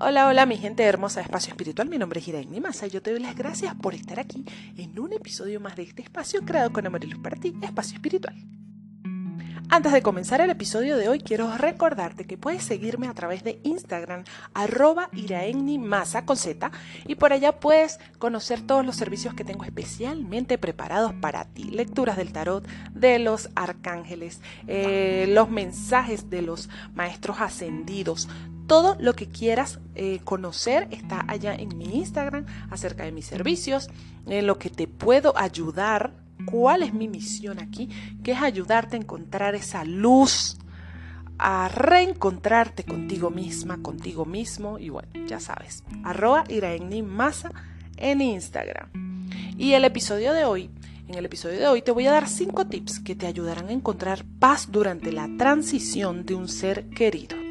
Hola, hola mi gente hermosa de Espacio Espiritual, mi nombre es Irene Massa y yo te doy las gracias por estar aquí en un episodio más de este espacio creado con amor y luz para ti, Espacio Espiritual. Antes de comenzar el episodio de hoy, quiero recordarte que puedes seguirme a través de Instagram, arroba Masa con Z, y por allá puedes conocer todos los servicios que tengo especialmente preparados para ti. Lecturas del tarot, de los arcángeles, eh, los mensajes de los maestros ascendidos, todo lo que quieras eh, conocer está allá en mi Instagram acerca de mis servicios, en lo que te puedo ayudar cuál es mi misión aquí, que es ayudarte a encontrar esa luz, a reencontrarte contigo misma, contigo mismo, y bueno, ya sabes, arroba Masa en Instagram. Y el episodio de hoy, en el episodio de hoy te voy a dar cinco tips que te ayudarán a encontrar paz durante la transición de un ser querido.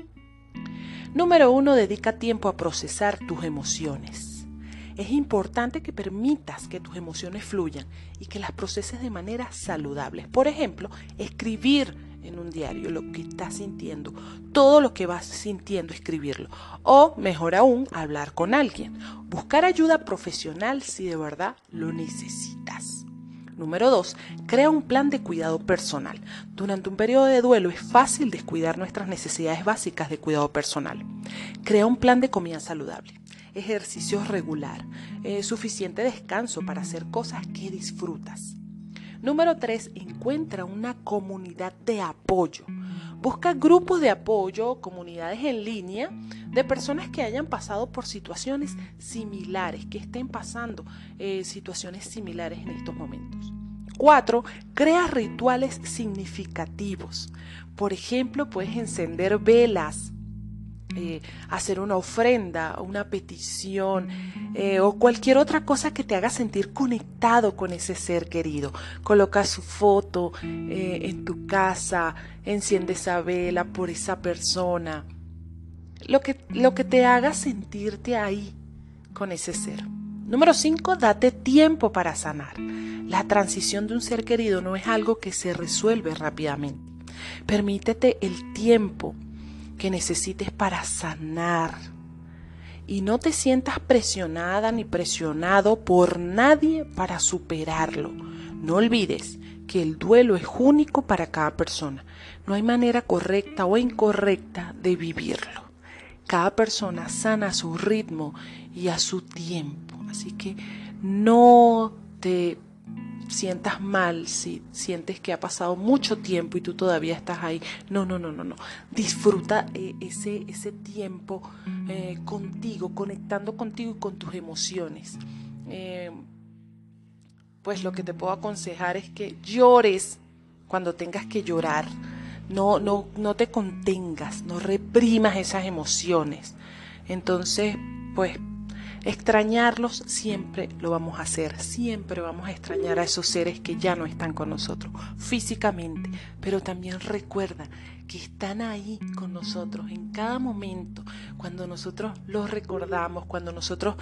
Número uno, dedica tiempo a procesar tus emociones. Es importante que permitas que tus emociones fluyan y que las proceses de manera saludable. Por ejemplo, escribir en un diario lo que estás sintiendo, todo lo que vas sintiendo, escribirlo. O, mejor aún, hablar con alguien. Buscar ayuda profesional si de verdad lo necesitas. Número 2. Crea un plan de cuidado personal. Durante un periodo de duelo es fácil descuidar nuestras necesidades básicas de cuidado personal. Crea un plan de comida saludable ejercicio regular, eh, suficiente descanso para hacer cosas que disfrutas. Número 3. Encuentra una comunidad de apoyo. Busca grupos de apoyo, comunidades en línea de personas que hayan pasado por situaciones similares, que estén pasando eh, situaciones similares en estos momentos. 4. Crea rituales significativos. Por ejemplo, puedes encender velas, eh, hacer una ofrenda, una petición eh, o cualquier otra cosa que te haga sentir conectado con ese ser querido. Coloca su foto eh, en tu casa, enciende esa vela por esa persona. Lo que, lo que te haga sentirte ahí con ese ser. Número 5, date tiempo para sanar. La transición de un ser querido no es algo que se resuelve rápidamente. Permítete el tiempo que necesites para sanar. Y no te sientas presionada ni presionado por nadie para superarlo. No olvides que el duelo es único para cada persona. No hay manera correcta o incorrecta de vivirlo. Cada persona sana a su ritmo y a su tiempo. Así que no te sientas mal, si sientes que ha pasado mucho tiempo y tú todavía estás ahí. No, no, no, no, no. Disfruta eh, ese, ese tiempo eh, contigo, conectando contigo y con tus emociones. Eh, pues lo que te puedo aconsejar es que llores cuando tengas que llorar. No, no, no te contengas, no reprimas esas emociones. Entonces, pues Extrañarlos siempre lo vamos a hacer, siempre vamos a extrañar a esos seres que ya no están con nosotros físicamente, pero también recuerda que están ahí con nosotros en cada momento, cuando nosotros los recordamos, cuando nosotros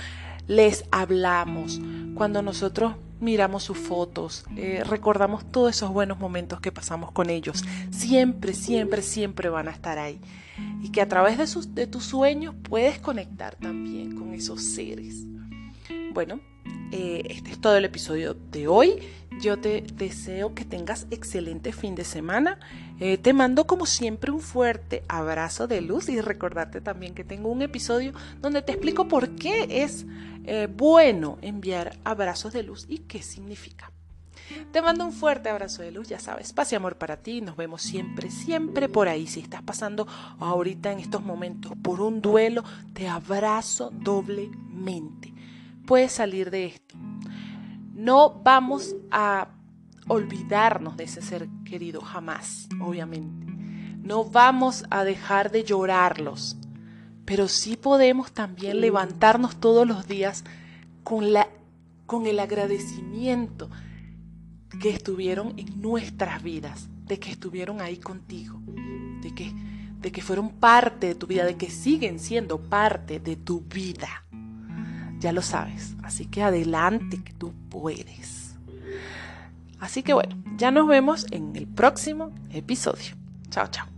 les hablamos, cuando nosotros miramos sus fotos, eh, recordamos todos esos buenos momentos que pasamos con ellos. Siempre, siempre, siempre van a estar ahí. Y que a través de, sus, de tus sueños puedes conectar también con esos seres. Bueno, eh, este es todo el episodio de hoy. Yo te deseo que tengas excelente fin de semana. Eh, te mando como siempre un fuerte abrazo de luz y recordarte también que tengo un episodio donde te explico por qué es eh, bueno enviar abrazos de luz y qué significa. Te mando un fuerte abrazo de luz, ya sabes, paz y amor para ti. Nos vemos siempre, siempre por ahí. Si estás pasando ahorita en estos momentos por un duelo, te abrazo doblemente puede salir de esto. No vamos a olvidarnos de ese ser querido jamás, obviamente. No vamos a dejar de llorarlos, pero sí podemos también levantarnos todos los días con, la, con el agradecimiento que estuvieron en nuestras vidas, de que estuvieron ahí contigo, de que, de que fueron parte de tu vida, de que siguen siendo parte de tu vida ya lo sabes. Así que adelante, que tú puedes. Así que bueno, ya nos vemos en el próximo episodio. Chao, chao.